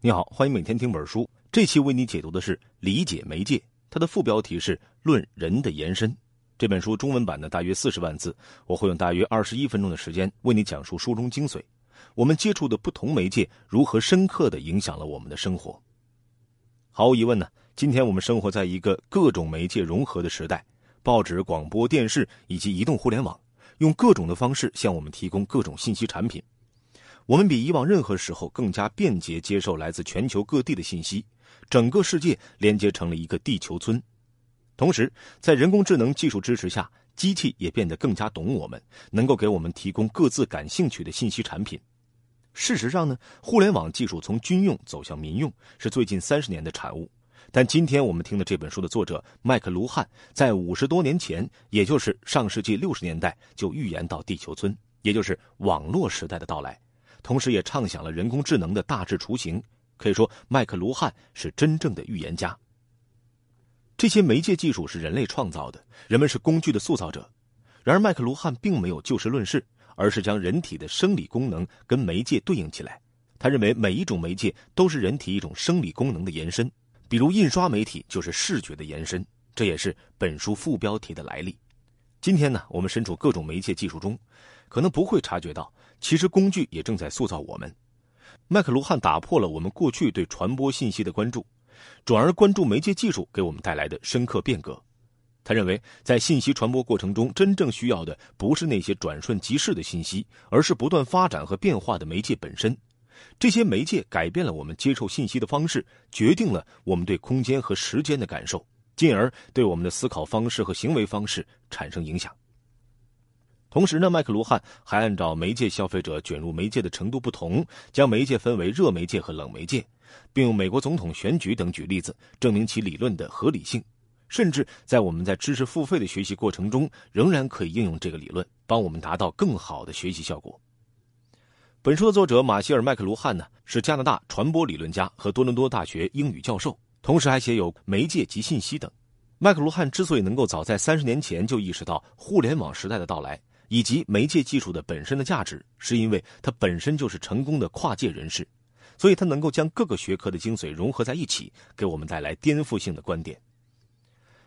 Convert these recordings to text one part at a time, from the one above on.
你好，欢迎每天听本书。这期为你解读的是《理解媒介》，它的副标题是《论人的延伸》。这本书中文版呢大约四十万字，我会用大约二十一分钟的时间为你讲述书中精髓。我们接触的不同媒介如何深刻的影响了我们的生活？毫无疑问呢，今天我们生活在一个各种媒介融合的时代，报纸、广播电视以及移动互联网，用各种的方式向我们提供各种信息产品。我们比以往任何时候更加便捷接受来自全球各地的信息，整个世界连接成了一个地球村。同时，在人工智能技术支持下，机器也变得更加懂我们，能够给我们提供各自感兴趣的信息产品。事实上呢，互联网技术从军用走向民用是最近三十年的产物。但今天我们听的这本书的作者麦克卢汉，在五十多年前，也就是上世纪六十年代，就预言到地球村，也就是网络时代的到来。同时，也畅想了人工智能的大致雏形。可以说，麦克卢汉是真正的预言家。这些媒介技术是人类创造的，人们是工具的塑造者。然而，麦克卢汉并没有就事论事，而是将人体的生理功能跟媒介对应起来。他认为，每一种媒介都是人体一种生理功能的延伸，比如印刷媒体就是视觉的延伸。这也是本书副标题的来历。今天呢，我们身处各种媒介技术中，可能不会察觉到。其实工具也正在塑造我们。麦克卢汉打破了我们过去对传播信息的关注，转而关注媒介技术给我们带来的深刻变革。他认为，在信息传播过程中，真正需要的不是那些转瞬即逝的信息，而是不断发展和变化的媒介本身。这些媒介改变了我们接受信息的方式，决定了我们对空间和时间的感受，进而对我们的思考方式和行为方式产生影响。同时呢，麦克卢汉还按照媒介消费者卷入媒介的程度不同，将媒介分为热媒介和冷媒介，并用美国总统选举等举例子证明其理论的合理性。甚至在我们在知识付费的学习过程中，仍然可以应用这个理论，帮我们达到更好的学习效果。本书的作者马歇尔·麦克卢汉呢，是加拿大传播理论家和多伦多大学英语教授，同时还写有《媒介及信息》等。麦克卢汉之所以能够早在三十年前就意识到互联网时代的到来，以及媒介技术的本身的价值，是因为他本身就是成功的跨界人士，所以他能够将各个学科的精髓融合在一起，给我们带来颠覆性的观点。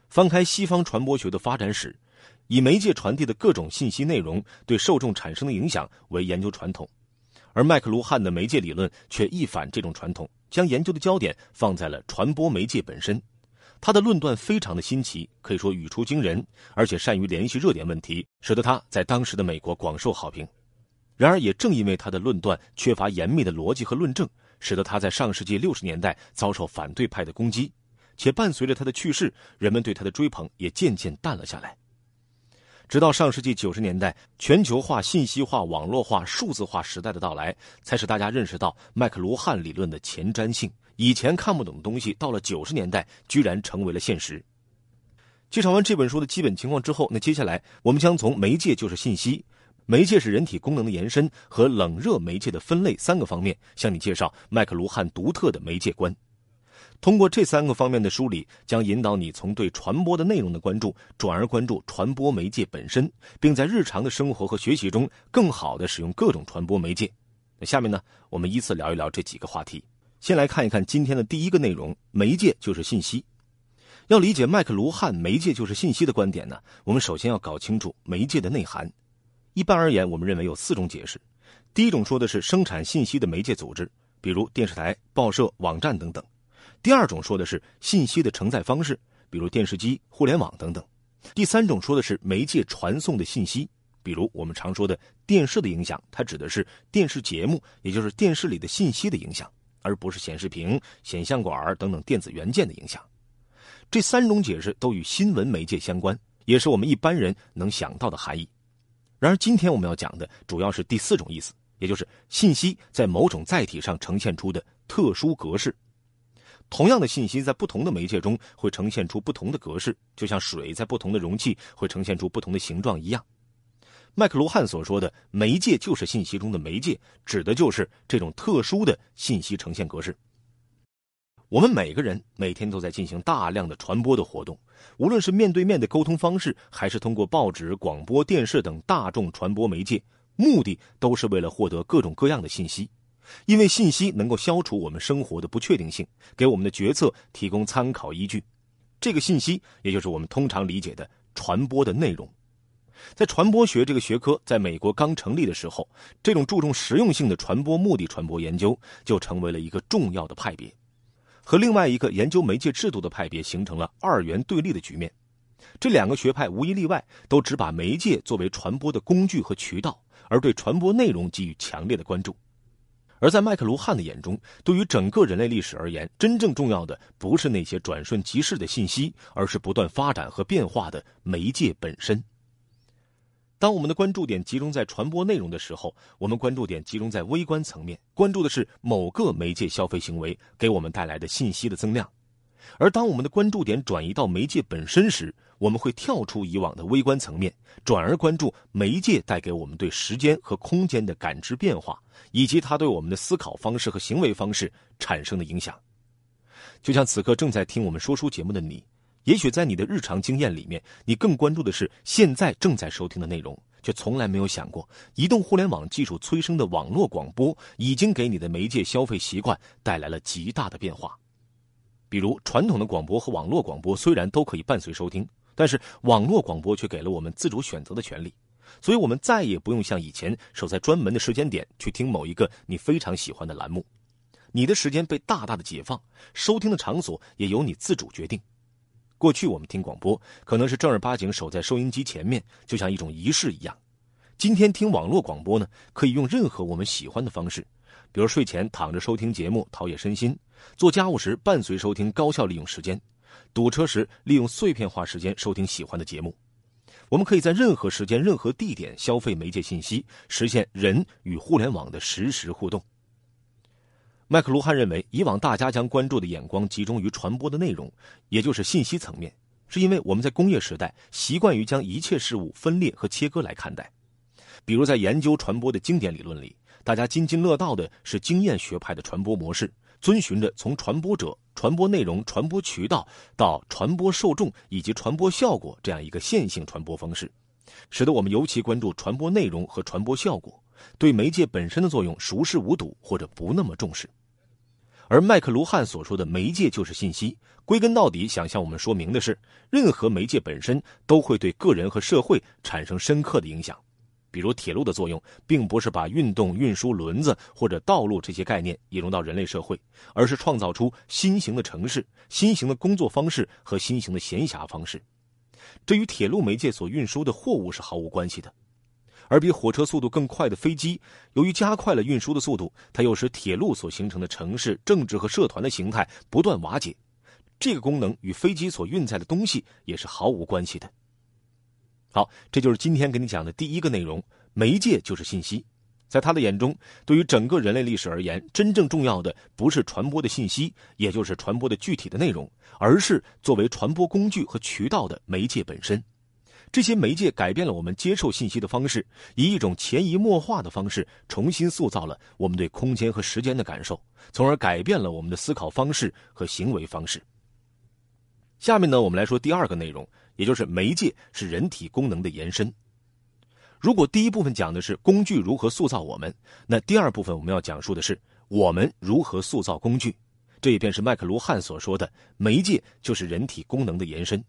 翻开西方传播学的发展史，以媒介传递的各种信息内容对受众产生的影响为研究传统，而麦克卢汉的媒介理论却一反这种传统，将研究的焦点放在了传播媒介本身。他的论断非常的新奇，可以说语出惊人，而且善于联系热点问题，使得他在当时的美国广受好评。然而，也正因为他的论断缺乏严密的逻辑和论证，使得他在上世纪六十年代遭受反对派的攻击，且伴随着他的去世，人们对他的追捧也渐渐淡了下来。直到上世纪九十年代，全球化、信息化、网络化、数字化时代的到来，才使大家认识到麦克卢汉理论的前瞻性。以前看不懂的东西，到了九十年代，居然成为了现实。介绍完这本书的基本情况之后，那接下来我们将从媒介就是信息，媒介是人体功能的延伸和冷热媒介的分类三个方面，向你介绍麦克卢汉独特的媒介观。通过这三个方面的梳理，将引导你从对传播的内容的关注，转而关注传播媒介本身，并在日常的生活和学习中更好的使用各种传播媒介。那下面呢，我们依次聊一聊这几个话题。先来看一看今天的第一个内容：媒介就是信息。要理解麦克卢汉“媒介就是信息”的观点呢，我们首先要搞清楚媒介的内涵。一般而言，我们认为有四种解释。第一种说的是生产信息的媒介组织，比如电视台、报社、网站等等；第二种说的是信息的承载方式，比如电视机、互联网等等；第三种说的是媒介传送的信息，比如我们常说的电视的影响，它指的是电视节目，也就是电视里的信息的影响。而不是显示屏、显像管等等电子元件的影响。这三种解释都与新闻媒介相关，也是我们一般人能想到的含义。然而，今天我们要讲的主要是第四种意思，也就是信息在某种载体上呈现出的特殊格式。同样的信息在不同的媒介中会呈现出不同的格式，就像水在不同的容器会呈现出不同的形状一样。麦克卢汉所说的媒介就是信息中的媒介，指的就是这种特殊的信息呈现格式。我们每个人每天都在进行大量的传播的活动，无论是面对面的沟通方式，还是通过报纸、广播电视等大众传播媒介，目的都是为了获得各种各样的信息。因为信息能够消除我们生活的不确定性，给我们的决策提供参考依据。这个信息，也就是我们通常理解的传播的内容。在传播学这个学科在美国刚成立的时候，这种注重实用性的传播目的传播研究就成为了一个重要的派别，和另外一个研究媒介制度的派别形成了二元对立的局面。这两个学派无一例外都只把媒介作为传播的工具和渠道，而对传播内容给予强烈的关注。而在麦克卢汉的眼中，对于整个人类历史而言，真正重要的不是那些转瞬即逝的信息，而是不断发展和变化的媒介本身。当我们的关注点集中在传播内容的时候，我们关注点集中在微观层面，关注的是某个媒介消费行为给我们带来的信息的增量；而当我们的关注点转移到媒介本身时，我们会跳出以往的微观层面，转而关注媒介带给我们对时间和空间的感知变化，以及它对我们的思考方式和行为方式产生的影响。就像此刻正在听我们说书节目的你。也许在你的日常经验里面，你更关注的是现在正在收听的内容，却从来没有想过，移动互联网技术催生的网络广播已经给你的媒介消费习惯带来了极大的变化。比如，传统的广播和网络广播虽然都可以伴随收听，但是网络广播却给了我们自主选择的权利，所以我们再也不用像以前守在专门的时间点去听某一个你非常喜欢的栏目，你的时间被大大的解放，收听的场所也由你自主决定。过去我们听广播，可能是正儿八经守在收音机前面，就像一种仪式一样。今天听网络广播呢，可以用任何我们喜欢的方式，比如睡前躺着收听节目，陶冶身心；做家务时伴随收听，高效利用时间；堵车时利用碎片化时间收听喜欢的节目。我们可以在任何时间、任何地点消费媒介信息，实现人与互联网的实时互动。麦克卢汉认为，以往大家将关注的眼光集中于传播的内容，也就是信息层面，是因为我们在工业时代习惯于将一切事物分裂和切割来看待。比如，在研究传播的经典理论里，大家津津乐道的是经验学派的传播模式，遵循着从传播者、传播内容、传播渠道到传播受众以及传播效果这样一个线性传播方式，使得我们尤其关注传播内容和传播效果，对媒介本身的作用熟视无睹或者不那么重视。而麦克卢汉所说的媒介就是信息，归根到底想向我们说明的是，任何媒介本身都会对个人和社会产生深刻的影响。比如铁路的作用，并不是把运动、运输、轮子或者道路这些概念引入到人类社会，而是创造出新型的城市、新型的工作方式和新型的闲暇方式。这与铁路媒介所运输的货物是毫无关系的。而比火车速度更快的飞机，由于加快了运输的速度，它又使铁路所形成的城市、政治和社团的形态不断瓦解。这个功能与飞机所运载的东西也是毫无关系的。好，这就是今天给你讲的第一个内容：媒介就是信息。在他的眼中，对于整个人类历史而言，真正重要的不是传播的信息，也就是传播的具体的内容，而是作为传播工具和渠道的媒介本身。这些媒介改变了我们接受信息的方式，以一种潜移默化的方式重新塑造了我们对空间和时间的感受，从而改变了我们的思考方式和行为方式。下面呢，我们来说第二个内容，也就是媒介是人体功能的延伸。如果第一部分讲的是工具如何塑造我们，那第二部分我们要讲述的是我们如何塑造工具。这也便是麦克卢汉所说的媒介就是人体功能的延伸。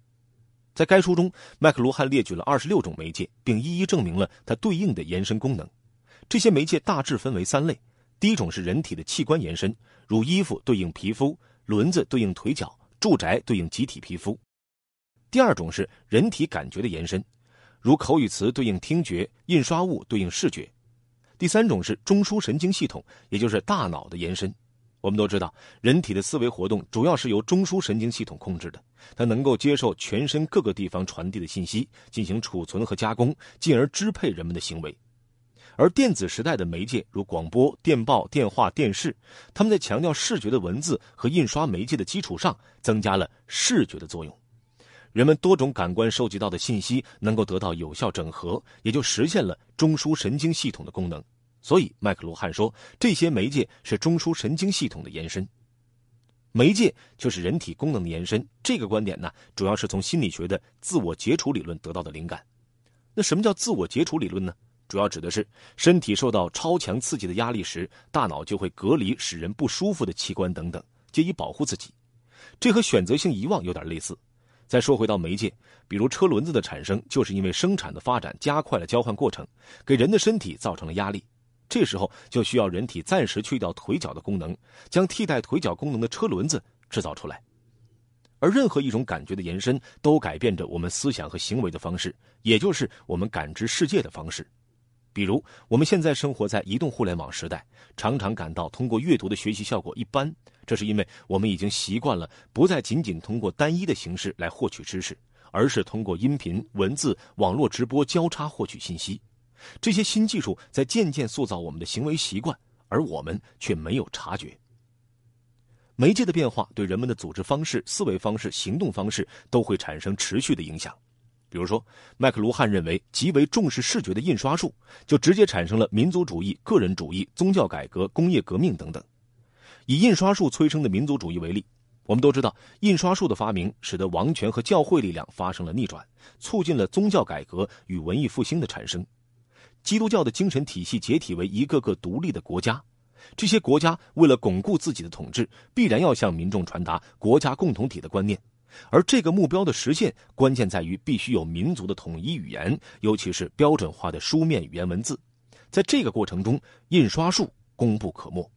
在该书中，麦克卢汉列举了二十六种媒介，并一一证明了它对应的延伸功能。这些媒介大致分为三类：第一种是人体的器官延伸，如衣服对应皮肤，轮子对应腿脚，住宅对应集体皮肤；第二种是人体感觉的延伸，如口语词对应听觉，印刷物对应视觉；第三种是中枢神经系统，也就是大脑的延伸。我们都知道，人体的思维活动主要是由中枢神经系统控制的，它能够接受全身各个地方传递的信息，进行储存和加工，进而支配人们的行为。而电子时代的媒介，如广播电报、电话、电视，他们在强调视觉的文字和印刷媒介的基础上，增加了视觉的作用。人们多种感官收集到的信息能够得到有效整合，也就实现了中枢神经系统的功能。所以，麦克卢汉说，这些媒介是中枢神经系统的延伸。媒介就是人体功能的延伸。这个观点呢，主要是从心理学的自我解处理论得到的灵感。那什么叫自我解处理论呢？主要指的是身体受到超强刺激的压力时，大脑就会隔离使人不舒服的器官等等，借以保护自己。这和选择性遗忘有点类似。再说回到媒介，比如车轮子的产生，就是因为生产的发展加快了交换过程，给人的身体造成了压力。这时候就需要人体暂时去掉腿脚的功能，将替代腿脚功能的车轮子制造出来。而任何一种感觉的延伸，都改变着我们思想和行为的方式，也就是我们感知世界的方式。比如，我们现在生活在移动互联网时代，常常感到通过阅读的学习效果一般，这是因为我们已经习惯了不再仅仅通过单一的形式来获取知识，而是通过音频、文字、网络直播交叉获取信息。这些新技术在渐渐塑造我们的行为习惯，而我们却没有察觉。媒介的变化对人们的组织方式、思维方式、行动方式都会产生持续的影响。比如说，麦克卢汉认为，极为重视视觉的印刷术就直接产生了民族主义、个人主义、宗教改革、工业革命等等。以印刷术催生的民族主义为例，我们都知道，印刷术的发明使得王权和教会力量发生了逆转，促进了宗教改革与文艺复兴的产生。基督教的精神体系解体为一个个独立的国家，这些国家为了巩固自己的统治，必然要向民众传达国家共同体的观念，而这个目标的实现，关键在于必须有民族的统一语言，尤其是标准化的书面语言文字。在这个过程中，印刷术功不可没。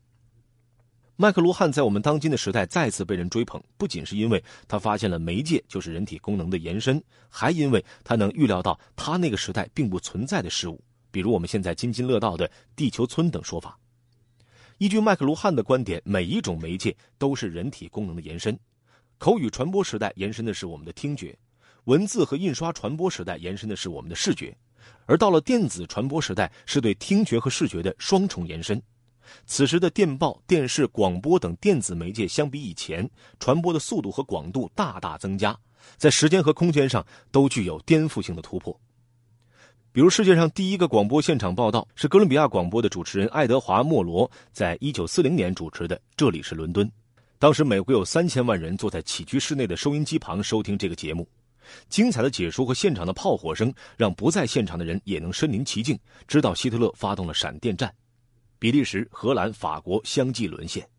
麦克卢汉在我们当今的时代再次被人追捧，不仅是因为他发现了媒介就是人体功能的延伸，还因为他能预料到他那个时代并不存在的事物。比如我们现在津津乐道的“地球村”等说法，依据麦克卢汉的观点，每一种媒介都是人体功能的延伸。口语传播时代延伸的是我们的听觉，文字和印刷传播时代延伸的是我们的视觉，而到了电子传播时代，是对听觉和视觉的双重延伸。此时的电报、电视、广播等电子媒介相比以前，传播的速度和广度大大增加，在时间和空间上都具有颠覆性的突破。比如，世界上第一个广播现场报道是哥伦比亚广播的主持人爱德华·莫罗在一九四零年主持的。这里是伦敦，当时美国有三千万人坐在起居室内的收音机旁收听这个节目。精彩的解说和现场的炮火声让不在现场的人也能身临其境，知道希特勒发动了闪电战，比利时、荷兰、法国相继沦陷。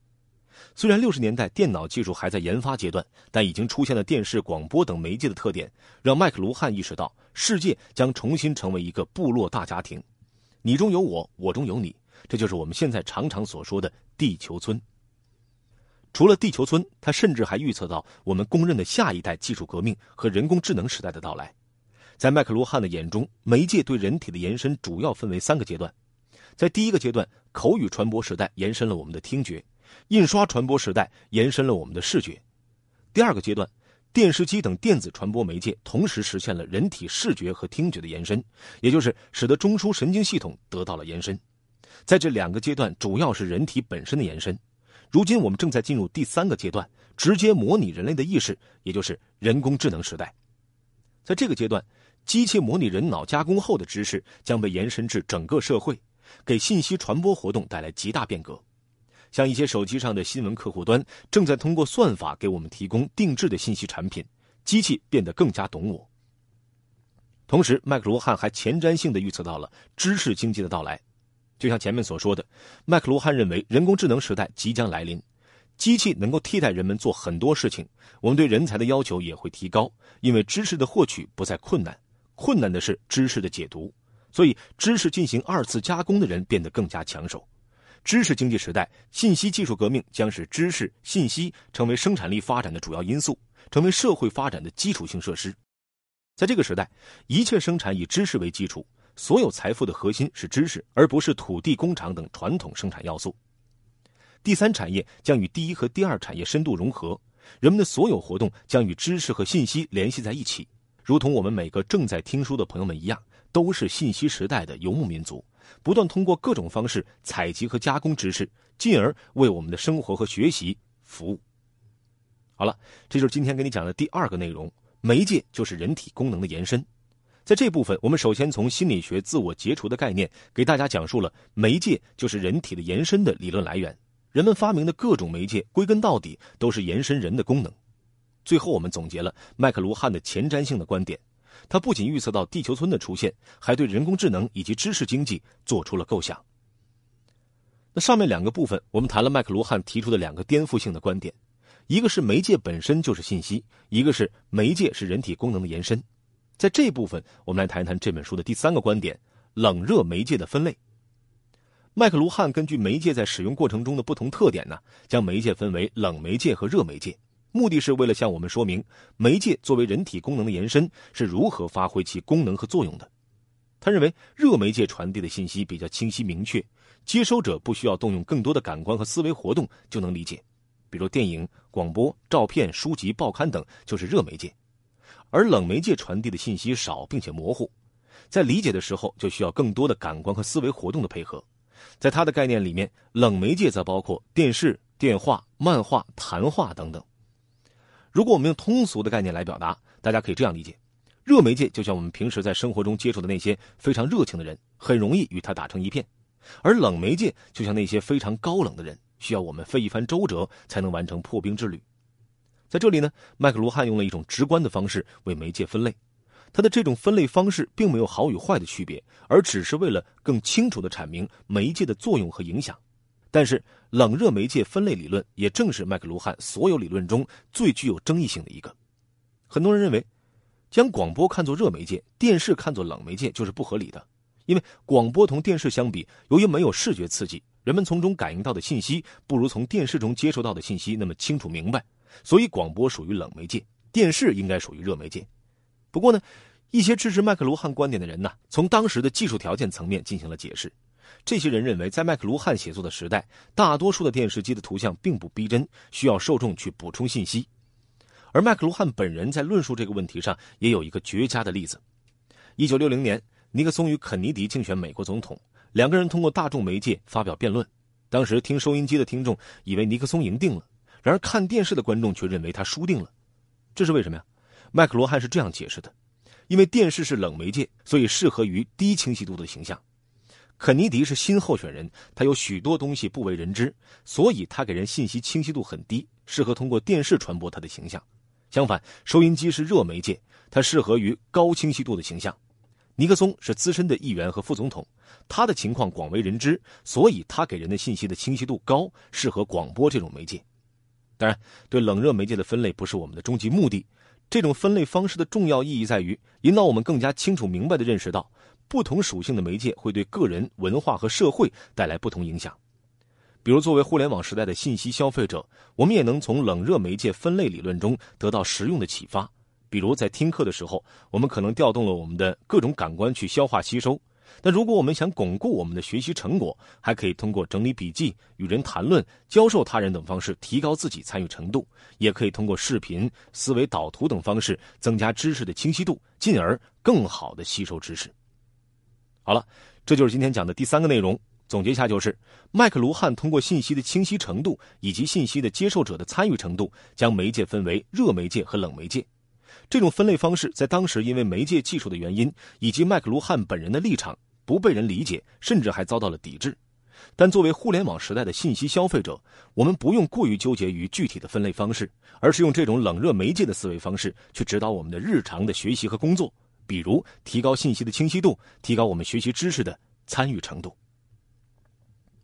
虽然六十年代电脑技术还在研发阶段，但已经出现了电视、广播等媒介的特点，让麦克卢汉意识到世界将重新成为一个部落大家庭，你中有我，我中有你，这就是我们现在常常所说的“地球村”。除了地球村，他甚至还预测到我们公认的下一代技术革命和人工智能时代的到来。在麦克卢汉的眼中，媒介对人体的延伸主要分为三个阶段，在第一个阶段，口语传播时代延伸了我们的听觉。印刷传播时代延伸了我们的视觉，第二个阶段，电视机等电子传播媒介同时实现了人体视觉和听觉的延伸，也就是使得中枢神经系统得到了延伸。在这两个阶段，主要是人体本身的延伸。如今我们正在进入第三个阶段，直接模拟人类的意识，也就是人工智能时代。在这个阶段，机器模拟人脑加工后的知识将被延伸至整个社会，给信息传播活动带来极大变革。像一些手机上的新闻客户端正在通过算法给我们提供定制的信息产品，机器变得更加懂我。同时，麦克罗汉还前瞻性的预测到了知识经济的到来。就像前面所说的，麦克卢汉认为人工智能时代即将来临，机器能够替代人们做很多事情，我们对人才的要求也会提高，因为知识的获取不再困难，困难的是知识的解读，所以知识进行二次加工的人变得更加抢手。知识经济时代，信息技术革命将使知识、信息成为生产力发展的主要因素，成为社会发展的基础性设施。在这个时代，一切生产以知识为基础，所有财富的核心是知识，而不是土地、工厂等传统生产要素。第三产业将与第一和第二产业深度融合，人们的所有活动将与知识和信息联系在一起，如同我们每个正在听书的朋友们一样，都是信息时代的游牧民族。不断通过各种方式采集和加工知识，进而为我们的生活和学习服务。好了，这就是今天给你讲的第二个内容：媒介就是人体功能的延伸。在这部分，我们首先从心理学自我解除的概念，给大家讲述了媒介就是人体的延伸的理论来源。人们发明的各种媒介，归根到底都是延伸人的功能。最后，我们总结了麦克卢汉的前瞻性的观点。他不仅预测到地球村的出现，还对人工智能以及知识经济做出了构想。那上面两个部分，我们谈了麦克卢汉提出的两个颠覆性的观点，一个是媒介本身就是信息，一个是媒介是人体功能的延伸。在这部分，我们来谈一谈这本书的第三个观点：冷热媒介的分类。麦克卢汉根据媒介在使用过程中的不同特点呢，将媒介分为冷媒介和热媒介，目的是为了向我们说明媒介作为人体功能的延伸是如何发挥其功能和作用的。他认为热媒介传递的信息比较清晰明确，接收者不需要动用更多的感官和思维活动就能理解，比如电影、广播、照片、书籍、报刊等就是热媒介，而冷媒介传递的信息少并且模糊，在理解的时候就需要更多的感官和思维活动的配合。在他的概念里面，冷媒介则包括电视、电话、漫画、谈话等等。如果我们用通俗的概念来表达，大家可以这样理解：热媒介就像我们平时在生活中接触的那些非常热情的人，很容易与他打成一片；而冷媒介就像那些非常高冷的人，需要我们费一番周折才能完成破冰之旅。在这里呢，麦克卢汉用了一种直观的方式为媒介分类。他的这种分类方式并没有好与坏的区别，而只是为了更清楚地阐明媒介的作用和影响。但是，冷热媒介分类理论也正是麦克卢汉所有理论中最具有争议性的一个。很多人认为，将广播看作热媒介，电视看作冷媒介就是不合理的，因为广播同电视相比，由于没有视觉刺激，人们从中感应到的信息不如从电视中接收到的信息那么清楚明白，所以广播属于冷媒介，电视应该属于热媒介。不过呢，一些支持麦克卢汉观点的人呢，从当时的技术条件层面进行了解释。这些人认为，在麦克卢汉写作的时代，大多数的电视机的图像并不逼真，需要受众去补充信息。而麦克卢汉本人在论述这个问题上也有一个绝佳的例子。一九六零年，尼克松与肯尼迪竞选美国总统，两个人通过大众媒介发表辩论。当时听收音机的听众以为尼克松赢定了，然而看电视的观众却认为他输定了。这是为什么呀？麦克罗汉是这样解释的：因为电视是冷媒介，所以适合于低清晰度的形象。肯尼迪是新候选人，他有许多东西不为人知，所以他给人信息清晰度很低，适合通过电视传播他的形象。相反，收音机是热媒介，它适合于高清晰度的形象。尼克松是资深的议员和副总统，他的情况广为人知，所以他给人的信息的清晰度高，适合广播这种媒介。当然，对冷热媒介的分类不是我们的终极目的。这种分类方式的重要意义在于引导我们更加清楚明白地认识到，不同属性的媒介会对个人、文化和社会带来不同影响。比如，作为互联网时代的信息消费者，我们也能从冷热媒介分类理论中得到实用的启发。比如，在听课的时候，我们可能调动了我们的各种感官去消化吸收。那如果我们想巩固我们的学习成果，还可以通过整理笔记、与人谈论、教授他人等方式提高自己参与程度；也可以通过视频、思维导图等方式增加知识的清晰度，进而更好的吸收知识。好了，这就是今天讲的第三个内容。总结一下，就是麦克卢汉通过信息的清晰程度以及信息的接受者的参与程度，将媒介分为热媒介和冷媒介。这种分类方式在当时因为媒介技术的原因以及麦克卢汉本人的立场。不被人理解，甚至还遭到了抵制。但作为互联网时代的信息消费者，我们不用过于纠结于具体的分类方式，而是用这种冷热媒介的思维方式去指导我们的日常的学习和工作。比如，提高信息的清晰度，提高我们学习知识的参与程度。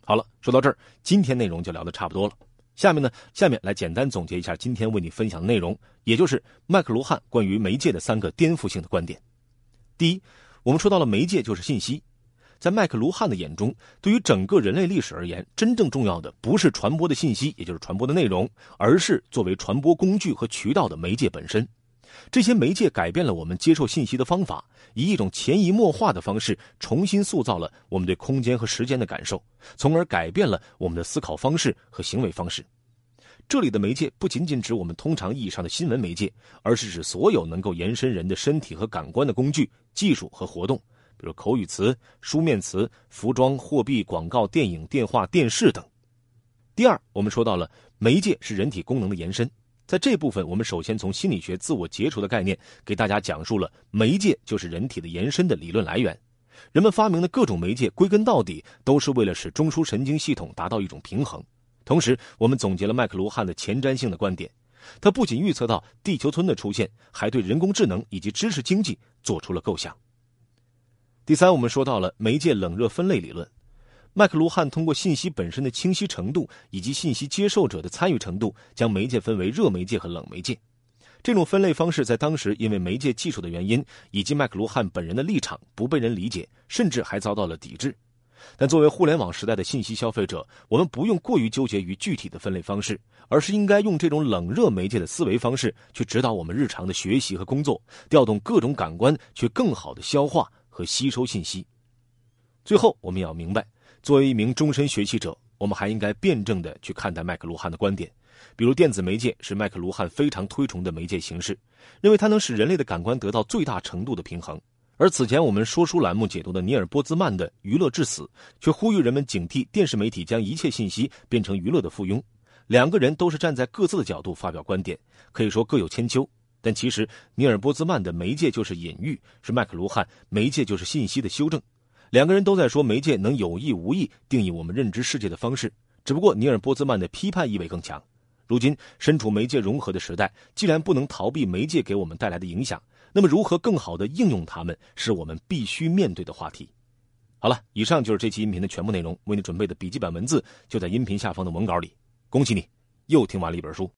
好了，说到这儿，今天内容就聊得差不多了。下面呢，下面来简单总结一下今天为你分享的内容，也就是麦克卢汉关于媒介的三个颠覆性的观点。第一，我们说到了媒介就是信息。在麦克卢汉的眼中，对于整个人类历史而言，真正重要的不是传播的信息，也就是传播的内容，而是作为传播工具和渠道的媒介本身。这些媒介改变了我们接受信息的方法，以一种潜移默化的方式重新塑造了我们对空间和时间的感受，从而改变了我们的思考方式和行为方式。这里的媒介不仅仅指我们通常意义上的新闻媒介，而是指所有能够延伸人的身体和感官的工具、技术和活动。比如口语词、书面词、服装、货币、广告、电影、电话、电视等。第二，我们说到了媒介是人体功能的延伸，在这部分，我们首先从心理学自我解除的概念给大家讲述了媒介就是人体的延伸的理论来源。人们发明的各种媒介，归根到底都是为了使中枢神经系统达到一种平衡。同时，我们总结了麦克卢汉的前瞻性的观点，他不仅预测到地球村的出现，还对人工智能以及知识经济做出了构想。第三，我们说到了媒介冷热分类理论。麦克卢汉通过信息本身的清晰程度以及信息接受者的参与程度，将媒介分为热媒介和冷媒介。这种分类方式在当时因为媒介技术的原因以及麦克卢汉本人的立场不被人理解，甚至还遭到了抵制。但作为互联网时代的信息消费者，我们不用过于纠结于具体的分类方式，而是应该用这种冷热媒介的思维方式去指导我们日常的学习和工作，调动各种感官去更好的消化和吸收信息。最后，我们也要明白。作为一名终身学习者，我们还应该辩证的去看待麦克卢汉的观点。比如，电子媒介是麦克卢汉非常推崇的媒介形式，认为它能使人类的感官得到最大程度的平衡。而此前我们说书栏目解读的尼尔波兹曼的《娱乐至死》，却呼吁人们警惕电视媒体将一切信息变成娱乐的附庸。两个人都是站在各自的角度发表观点，可以说各有千秋。但其实，尼尔波兹曼的媒介就是隐喻，是麦克卢汉媒介就是信息的修正。两个人都在说媒介能有意无意定义我们认知世界的方式，只不过尼尔波兹曼的批判意味更强。如今身处媒介融合的时代，既然不能逃避媒介给我们带来的影响，那么如何更好的应用它们，是我们必须面对的话题。好了，以上就是这期音频的全部内容，为你准备的笔记本文字就在音频下方的文稿里。恭喜你，又听完了一本书。